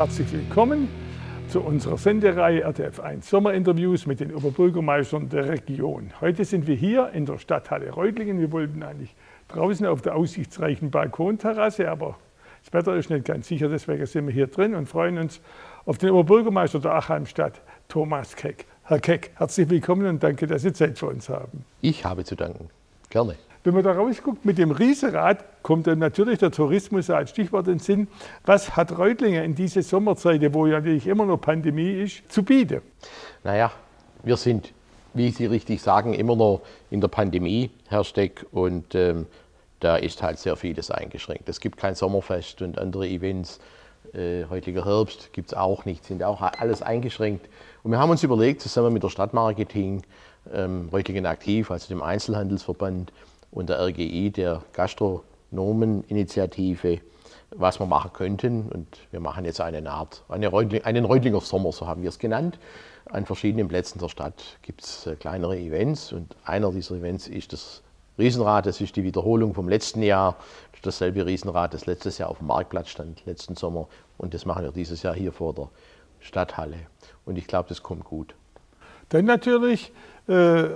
Herzlich willkommen zu unserer Sendereihe RTF1 Sommerinterviews mit den Oberbürgermeistern der Region. Heute sind wir hier in der Stadthalle Reutlingen. Wir wollten eigentlich draußen auf der aussichtsreichen Balkonterrasse, aber das Wetter ist nicht ganz sicher, deswegen sind wir hier drin und freuen uns auf den Oberbürgermeister der Achalmstadt, Thomas Keck. Herr Keck, herzlich willkommen und danke, dass Sie Zeit für uns haben. Ich habe zu danken. Gerne. Wenn man da rausguckt mit dem Riesenrad, kommt dann natürlich der Tourismus als Stichwort in den Sinn. Was hat Reutlingen in dieser Sommerzeit, wo ja natürlich immer noch Pandemie ist, zu bieten? Naja, wir sind, wie Sie richtig sagen, immer noch in der Pandemie, Herr Steck, und ähm, da ist halt sehr vieles eingeschränkt. Es gibt kein Sommerfest und andere Events. Äh, heutiger Herbst gibt es auch nicht, sind auch alles eingeschränkt. Und wir haben uns überlegt, zusammen mit der Stadtmarketing, ähm, Reutlingen aktiv, also dem Einzelhandelsverband, und der RGI, der Gastronomeninitiative, was wir machen könnten. Und wir machen jetzt eine Art, eine Reutling, einen Reutlinger Sommer, so haben wir es genannt. An verschiedenen Plätzen der Stadt gibt es äh, kleinere Events und einer dieser Events ist das Riesenrad. Das ist die Wiederholung vom letzten Jahr. Das ist dasselbe Riesenrad, das letztes Jahr auf dem Marktplatz stand, letzten Sommer. Und das machen wir dieses Jahr hier vor der Stadthalle. Und ich glaube, das kommt gut. Dann natürlich äh,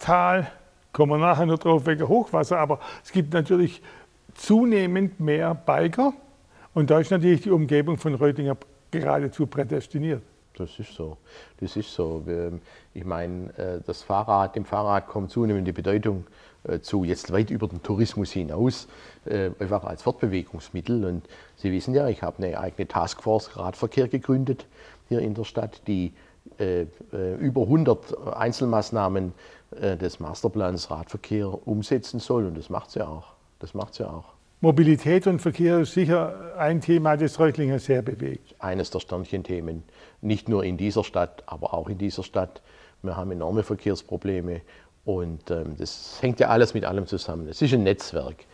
Tal Kommen wir nachher noch drauf wegen Hochwasser, aber es gibt natürlich zunehmend mehr Biker und da ist natürlich die Umgebung von Reutinger geradezu prädestiniert. Das ist so. Das ist so. Ich meine, äh, das Fahrrad, dem Fahrrad kommt zunehmende Bedeutung äh, zu, jetzt weit über den Tourismus hinaus, äh, einfach als Fortbewegungsmittel. Und Sie wissen ja, ich habe eine eigene Taskforce Radverkehr gegründet hier in der Stadt, die über 100 Einzelmaßnahmen äh, des Masterplans Radverkehr umsetzen soll. Und das macht sie auch. Das macht sie auch. Mobilität und Verkehr ist sicher ein Thema, das Reutlinger sehr bewegt. Eines der Sternchenthemen, nicht nur in dieser Stadt, aber auch in dieser Stadt. Wir haben enorme Verkehrsprobleme und ähm, das hängt ja alles mit allem zusammen. Es ist ein Netzwerk.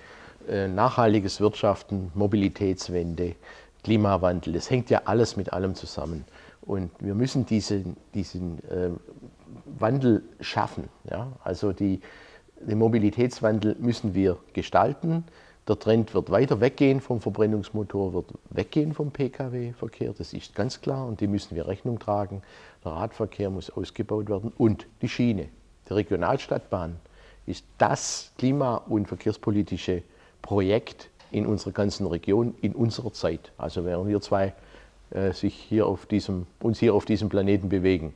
Äh, nachhaltiges Wirtschaften, Mobilitätswende, Klimawandel, das hängt ja alles mit allem zusammen. Und wir müssen diesen, diesen äh, Wandel schaffen. Ja? Also die, den Mobilitätswandel müssen wir gestalten. Der Trend wird weiter weggehen vom Verbrennungsmotor, wird weggehen vom Pkw-Verkehr, das ist ganz klar und die müssen wir Rechnung tragen. Der Radverkehr muss ausgebaut werden und die Schiene. Die Regionalstadtbahn ist das klima- und verkehrspolitische Projekt in unserer ganzen Region, in unserer Zeit. Also während wir zwei sich hier auf diesem, uns hier auf diesem Planeten bewegen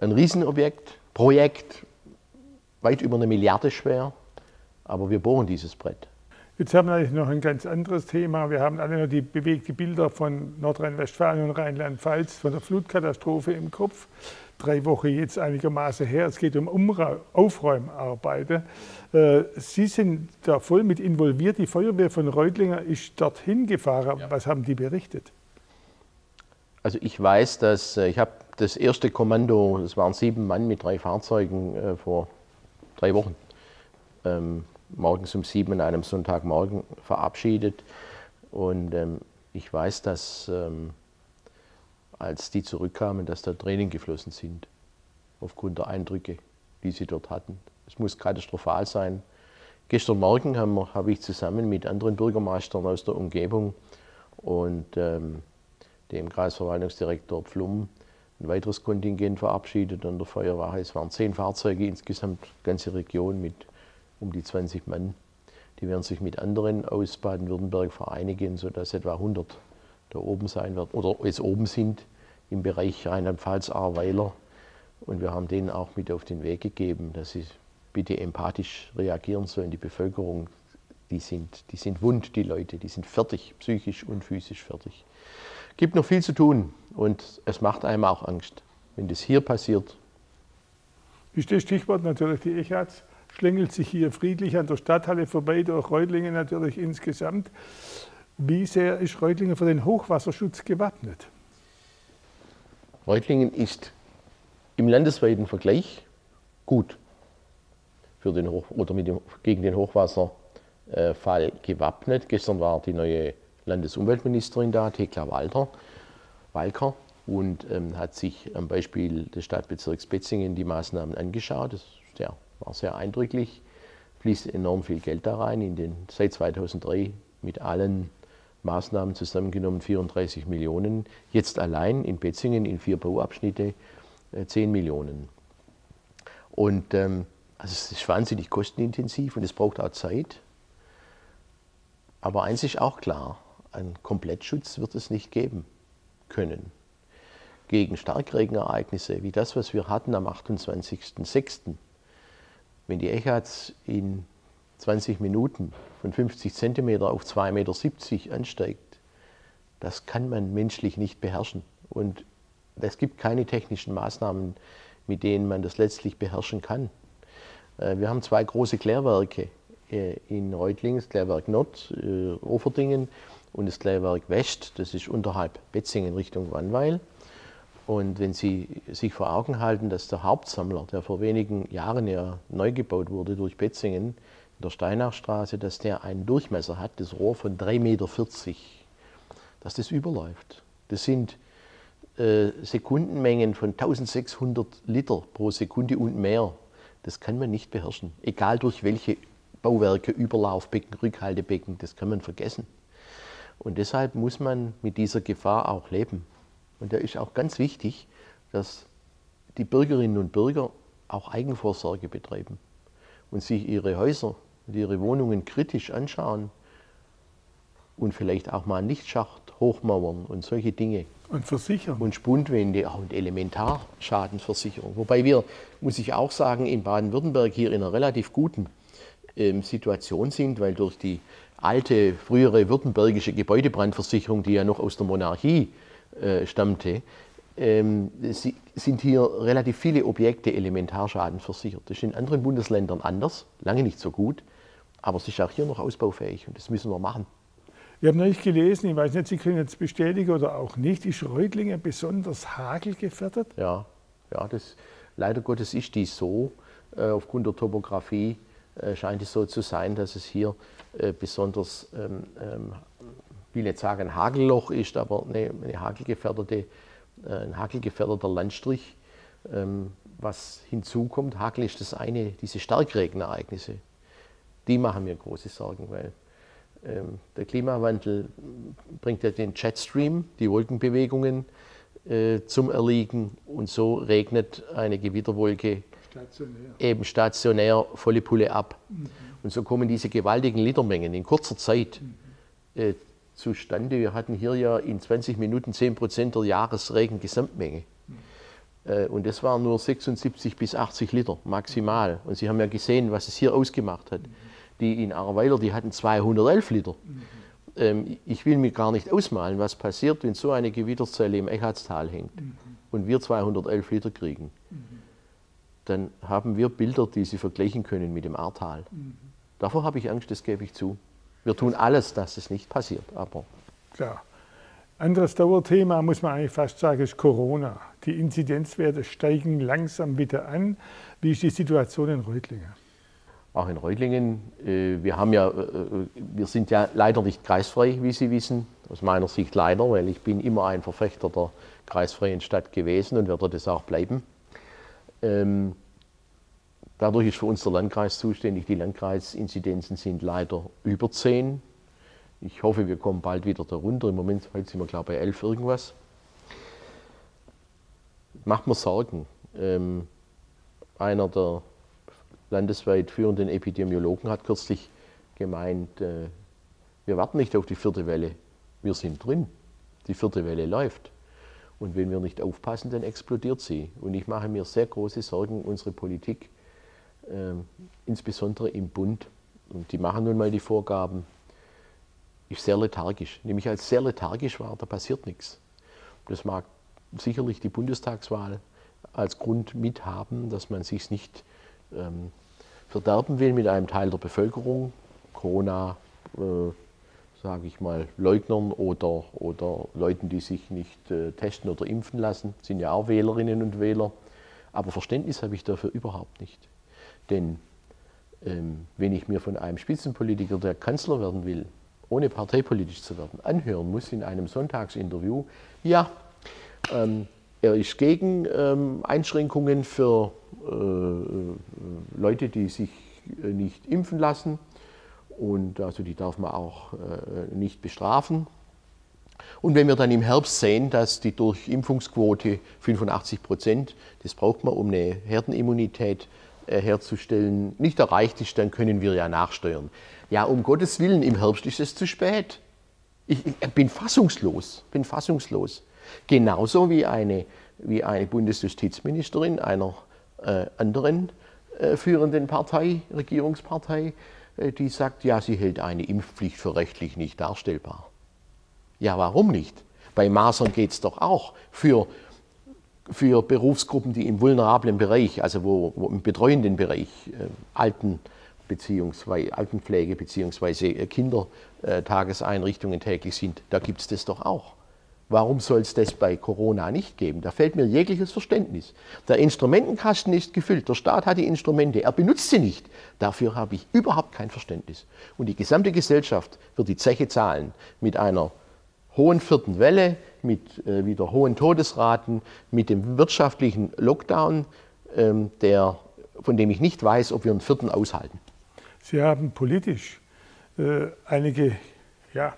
ein Riesenobjekt, Projekt, weit über eine Milliarde schwer, aber wir bohren dieses Brett. Jetzt haben wir eigentlich noch ein ganz anderes Thema. Wir haben alle noch die bewegten Bilder von Nordrhein-Westfalen und Rheinland-Pfalz von der Flutkatastrophe im Kopf. Drei Wochen jetzt einigermaßen her. Es geht um Umra Aufräumarbeiten. Äh, Sie sind da voll mit involviert. Die Feuerwehr von Reutlinger ist dorthin gefahren. Ja. Was haben die berichtet? Also ich weiß, dass äh, ich habe das erste Kommando, es waren sieben Mann mit drei Fahrzeugen äh, vor drei Wochen, ähm, morgens um sieben an einem Sonntagmorgen verabschiedet. Und ähm, ich weiß, dass ähm, als die zurückkamen, dass da Tränen geflossen sind, aufgrund der Eindrücke, die sie dort hatten. Es muss katastrophal sein. Gestern Morgen habe hab ich zusammen mit anderen Bürgermeistern aus der Umgebung und ähm, dem Kreisverwaltungsdirektor Pflum ein weiteres Kontingent verabschiedet an der Feuerwache. Es waren zehn Fahrzeuge insgesamt, ganze Region mit um die 20 Mann. Die werden sich mit anderen aus Baden-Württemberg vereinigen, sodass etwa 100 da oben sein werden oder jetzt oben sind im Bereich Rheinland-Pfalz, Ahrweiler. Und wir haben denen auch mit auf den Weg gegeben, dass sie bitte empathisch reagieren sollen. Die Bevölkerung, die sind, die sind wund, die Leute, die sind fertig, psychisch und physisch fertig gibt noch viel zu tun und es macht einem auch Angst, wenn das hier passiert. Ist das Stichwort natürlich die Echatz, schlängelt sich hier friedlich an der Stadthalle vorbei, durch Reutlingen natürlich insgesamt. Wie sehr ist Reutlingen für den Hochwasserschutz gewappnet? Reutlingen ist im landesweiten Vergleich gut für den Hoch oder dem, gegen den Hochwasserfall gewappnet. Gestern war die neue Landesumweltministerin da, Thekla Walter, Walker, und ähm, hat sich am Beispiel des Stadtbezirks Betzingen die Maßnahmen angeschaut. Das sehr, war sehr eindrücklich. Fließt enorm viel Geld da rein. In den, seit 2003 mit allen Maßnahmen zusammengenommen 34 Millionen. Jetzt allein in Betzingen in vier Bauabschnitte 10 äh, Millionen. Und ähm, also es ist wahnsinnig kostenintensiv und es braucht auch Zeit. Aber eins ist auch klar, einen Komplettschutz wird es nicht geben können. Gegen Starkregenereignisse wie das, was wir hatten am 28.06., wenn die Echats in 20 Minuten von 50 cm auf 2,70 Meter ansteigt, das kann man menschlich nicht beherrschen. Und es gibt keine technischen Maßnahmen, mit denen man das letztlich beherrschen kann. Äh, wir haben zwei große Klärwerke äh, in Reutlingen, Klärwerk Nord, äh, Oferdingen und das Klärwerk West, das ist unterhalb Betzingen Richtung Wannweil. Und wenn Sie sich vor Augen halten, dass der Hauptsammler, der vor wenigen Jahren ja neu gebaut wurde durch Betzingen, in der Steinachstraße, dass der einen Durchmesser hat, das Rohr von 3,40 Meter, dass das überläuft. Das sind äh, Sekundenmengen von 1600 Liter pro Sekunde und mehr. Das kann man nicht beherrschen, egal durch welche Bauwerke, Überlaufbecken, Rückhaltebecken, das kann man vergessen. Und deshalb muss man mit dieser Gefahr auch leben. Und da ist auch ganz wichtig, dass die Bürgerinnen und Bürger auch Eigenvorsorge betreiben und sich ihre Häuser und ihre Wohnungen kritisch anschauen und vielleicht auch mal einen Lichtschacht hochmauern und solche Dinge. Und versichern. Und Spundwände und Elementarschadenversicherung. Wobei wir, muss ich auch sagen, in Baden-Württemberg hier in einer relativ guten ähm, Situation sind, weil durch die alte, frühere württembergische Gebäudebrandversicherung, die ja noch aus der Monarchie äh, stammte, ähm, sind hier relativ viele Objekte Elementarschaden versichert. Das ist in anderen Bundesländern anders, lange nicht so gut, aber es ist auch hier noch ausbaufähig und das müssen wir machen. Ich habe neulich gelesen, ich weiß nicht, Sie können jetzt bestätigen oder auch nicht, ist Reutlingen besonders hagelgefährdet? Ja, ja das, leider Gottes ist dies so. Äh, aufgrund der Topografie äh, scheint es so zu sein, dass es hier besonders, ähm, ähm, ich will jetzt sagen, ein Hagelloch ist, aber eine, eine hagelgefährdete, äh, ein hagelgefährdeter Landstrich. Ähm, was hinzukommt, Hagel ist das eine, diese Starkregenereignisse, die machen mir große Sorgen, weil der Klimawandel bringt ja den Jetstream, die Wolkenbewegungen äh, zum Erliegen und so regnet eine Gewitterwolke stationär. eben stationär volle Pulle ab. Mhm. Und so kommen diese gewaltigen Litermengen in kurzer Zeit mhm. äh, zustande. Wir hatten hier ja in 20 Minuten 10 Prozent der Jahresregen-Gesamtmenge. Mhm. Äh, und das waren nur 76 bis 80 Liter maximal. Und Sie haben ja gesehen, was es hier ausgemacht hat. Die in Ahrweiler, die hatten 211 Liter. Ähm, ich will mir gar nicht ausmalen, was passiert, wenn so eine Gewitterzelle im Echatstal hängt und wir 211 Liter kriegen dann haben wir Bilder, die Sie vergleichen können mit dem Ahrtal. Mhm. Davor habe ich Angst, das gebe ich zu. Wir tun alles, dass es nicht passiert, aber. Klar. Anderes Dauerthema, muss man eigentlich fast sagen, ist Corona. Die Inzidenzwerte steigen langsam wieder an. Wie ist die Situation in Reutlingen? Auch in Reutlingen. Äh, wir, haben ja, äh, wir sind ja leider nicht kreisfrei, wie Sie wissen. Aus meiner Sicht leider, weil ich bin immer ein Verfechter der kreisfreien Stadt gewesen und werde das auch bleiben. Ähm, dadurch ist für uns der Landkreis zuständig. Die Landkreisinzidenzen sind leider über 10. Ich hoffe, wir kommen bald wieder darunter. Im Moment heute sind wir, glaube ich, bei 11 irgendwas. Macht mir Sorgen. Ähm, einer der landesweit führenden Epidemiologen hat kürzlich gemeint, äh, wir warten nicht auf die vierte Welle, wir sind drin. Die vierte Welle läuft. Und wenn wir nicht aufpassen, dann explodiert sie. Und ich mache mir sehr große Sorgen, unsere Politik, äh, insbesondere im Bund, und die machen nun mal die Vorgaben, ist sehr lethargisch. Nämlich als sehr lethargisch war, da passiert nichts. Das mag sicherlich die Bundestagswahl als Grund mithaben, dass man sich nicht ähm, verderben will mit einem Teil der Bevölkerung. Corona äh, sage ich mal, Leugnern oder, oder Leuten, die sich nicht äh, testen oder impfen lassen, sind ja auch Wählerinnen und Wähler. Aber Verständnis habe ich dafür überhaupt nicht. Denn ähm, wenn ich mir von einem Spitzenpolitiker, der Kanzler werden will, ohne parteipolitisch zu werden, anhören muss in einem Sonntagsinterview, ja, ähm, er ist gegen ähm, Einschränkungen für äh, Leute, die sich äh, nicht impfen lassen und also die darf man auch äh, nicht bestrafen. Und wenn wir dann im Herbst sehen, dass die Durchimpfungsquote 85 Prozent, das braucht man, um eine Herdenimmunität äh, herzustellen, nicht erreicht ist, dann können wir ja nachsteuern. Ja, um Gottes Willen, im Herbst ist es zu spät. Ich, ich bin fassungslos, bin fassungslos. Genauso wie eine, wie eine Bundesjustizministerin einer äh, anderen äh, führenden Partei, Regierungspartei, die sagt, ja, sie hält eine Impfpflicht für rechtlich nicht darstellbar. Ja, warum nicht? Bei Masern geht es doch auch für, für Berufsgruppen, die im vulnerablen Bereich, also wo, wo im betreuenden Bereich, äh, Alten, beziehungsweise Altenpflege bzw. Kindertageseinrichtungen täglich sind, da gibt es das doch auch. Warum soll es das bei Corona nicht geben? Da fällt mir jegliches Verständnis. Der Instrumentenkasten ist gefüllt, der Staat hat die Instrumente, er benutzt sie nicht. Dafür habe ich überhaupt kein Verständnis. Und die gesamte Gesellschaft wird die Zeche zahlen mit einer hohen vierten Welle, mit äh, wieder hohen Todesraten, mit dem wirtschaftlichen Lockdown, ähm, der, von dem ich nicht weiß, ob wir einen vierten aushalten. Sie haben politisch äh, einige ja,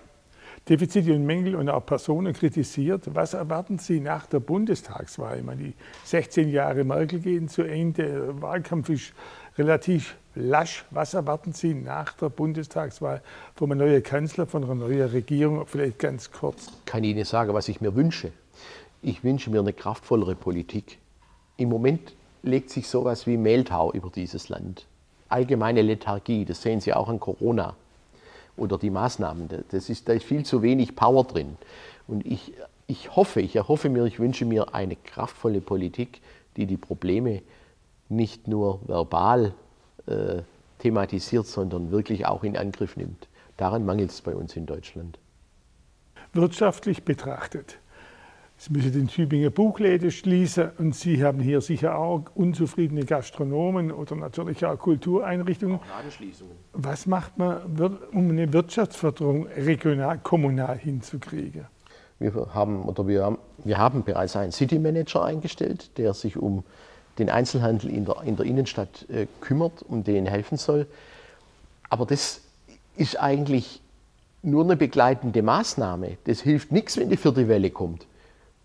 Defizite und Mängel und auch Personen kritisiert. Was erwarten Sie nach der Bundestagswahl? Ich meine, die 16 Jahre Merkel gehen zu Ende, der Wahlkampf ist relativ lasch. Was erwarten Sie nach der Bundestagswahl von einem neuen Kanzler, von einer neuen Regierung? Vielleicht ganz kurz. Ich kann Ihnen sagen, was ich mir wünsche. Ich wünsche mir eine kraftvollere Politik. Im Moment legt sich sowas wie Mehltau über dieses Land. Allgemeine Lethargie, das sehen Sie auch an Corona oder die Maßnahmen. Das ist, da ist viel zu wenig Power drin. Und ich, ich hoffe, ich erhoffe mir, ich wünsche mir eine kraftvolle Politik, die die Probleme nicht nur verbal äh, thematisiert, sondern wirklich auch in Angriff nimmt. Daran mangelt es bei uns in Deutschland. Wirtschaftlich betrachtet Sie müssen den Tübinger Buchläden schließen und Sie haben hier sicher auch unzufriedene Gastronomen oder natürlich auch Kultureinrichtungen. Auch Was macht man, um eine Wirtschaftsförderung regional, kommunal hinzukriegen? Wir haben, oder wir haben, wir haben bereits einen City Manager eingestellt, der sich um den Einzelhandel in der, in der Innenstadt äh, kümmert und denen helfen soll. Aber das ist eigentlich nur eine begleitende Maßnahme. Das hilft nichts, wenn die vierte Welle kommt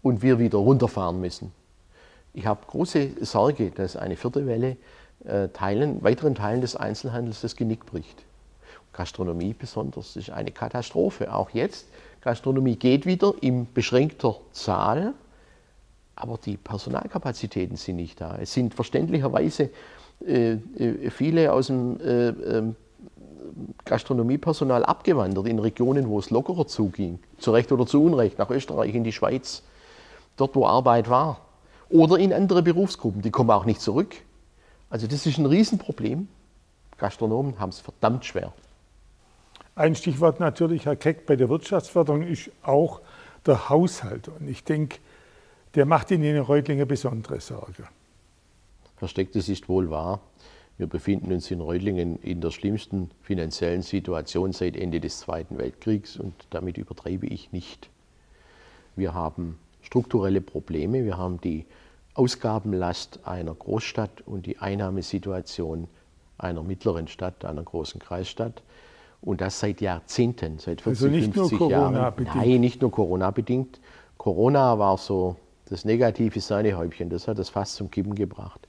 und wir wieder runterfahren müssen. Ich habe große Sorge, dass eine vierte Welle äh, Teilen, weiteren Teilen des Einzelhandels das Genick bricht. Gastronomie besonders ist eine Katastrophe. Auch jetzt, Gastronomie geht wieder in beschränkter Zahl, aber die Personalkapazitäten sind nicht da. Es sind verständlicherweise äh, äh viele aus dem äh, ähm, Gastronomiepersonal abgewandert in Regionen, wo es lockerer zuging, zu Recht oder zu Unrecht, nach Österreich, in die Schweiz dort wo Arbeit war. Oder in andere Berufsgruppen, die kommen auch nicht zurück. Also das ist ein Riesenproblem. Gastronomen haben es verdammt schwer. Ein Stichwort natürlich, Herr Keck, bei der Wirtschaftsförderung ist auch der Haushalt. Und ich denke, der macht Ihnen in Reutlingen besondere Sorge. Versteckt, es ist wohl wahr. Wir befinden uns in Reutlingen in der schlimmsten finanziellen Situation seit Ende des Zweiten Weltkriegs und damit übertreibe ich nicht. Wir haben strukturelle Probleme. Wir haben die Ausgabenlast einer Großstadt und die Einnahmesituation einer mittleren Stadt, einer großen Kreisstadt. Und das seit Jahrzehnten, seit 40, also nicht 50 nur Jahren. Bedingt. Nein, nicht nur Corona-bedingt. Corona war so das negative Sahnehäubchen, das hat das fast zum Kippen gebracht.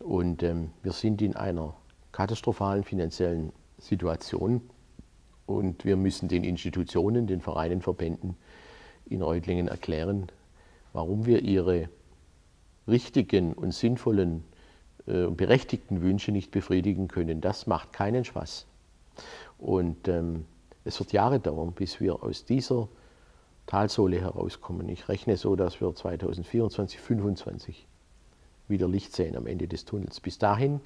Und ähm, wir sind in einer katastrophalen finanziellen Situation und wir müssen den Institutionen, den Vereinen, Verbänden in Reutlingen erklären, warum wir ihre richtigen und sinnvollen äh, und berechtigten Wünsche nicht befriedigen können. Das macht keinen Spaß. Und ähm, es wird Jahre dauern, bis wir aus dieser Talsohle herauskommen. Ich rechne so, dass wir 2024, 2025 wieder Licht sehen am Ende des Tunnels. Bis dahin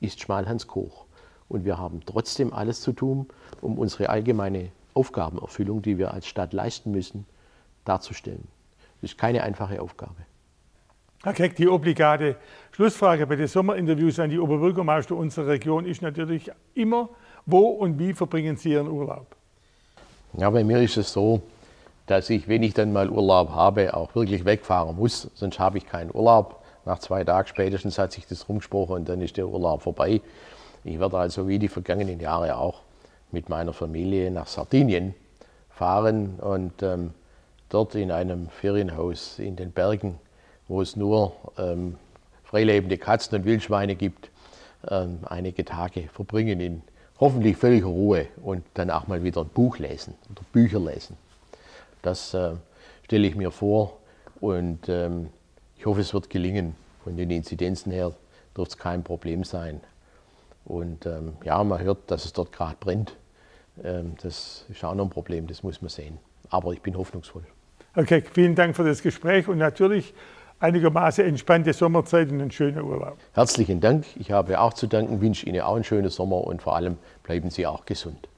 ist Schmalhans Koch. Und wir haben trotzdem alles zu tun, um unsere allgemeine Aufgabenerfüllung, die wir als Stadt leisten müssen, darzustellen. Das ist keine einfache Aufgabe. Herr Keck, die obligate Schlussfrage bei den Sommerinterviews an die Oberbürgermeister unserer Region ist natürlich immer, wo und wie verbringen Sie Ihren Urlaub? Ja, bei mir ist es so, dass ich, wenn ich dann mal Urlaub habe, auch wirklich wegfahren muss, sonst habe ich keinen Urlaub. nach zwei Tagen spätestens hat sich das rumgesprochen und dann ist der Urlaub vorbei. Ich werde also wie die vergangenen Jahre auch mit meiner Familie nach Sardinien fahren und ähm, dort in einem Ferienhaus in den Bergen, wo es nur ähm, freilebende Katzen und Wildschweine gibt, ähm, einige Tage verbringen in hoffentlich völliger Ruhe und dann auch mal wieder ein Buch lesen oder Bücher lesen. Das äh, stelle ich mir vor und ähm, ich hoffe, es wird gelingen. Von den Inzidenzen her dürfte es kein Problem sein. Und ähm, ja, man hört, dass es dort gerade brennt. Ähm, das ist auch noch ein Problem, das muss man sehen. Aber ich bin hoffnungsvoll. Okay, vielen Dank für das Gespräch und natürlich einigermaßen entspannte Sommerzeit und einen schönen Urlaub. Herzlichen Dank. Ich habe auch zu danken, wünsche Ihnen auch einen schönen Sommer und vor allem bleiben Sie auch gesund.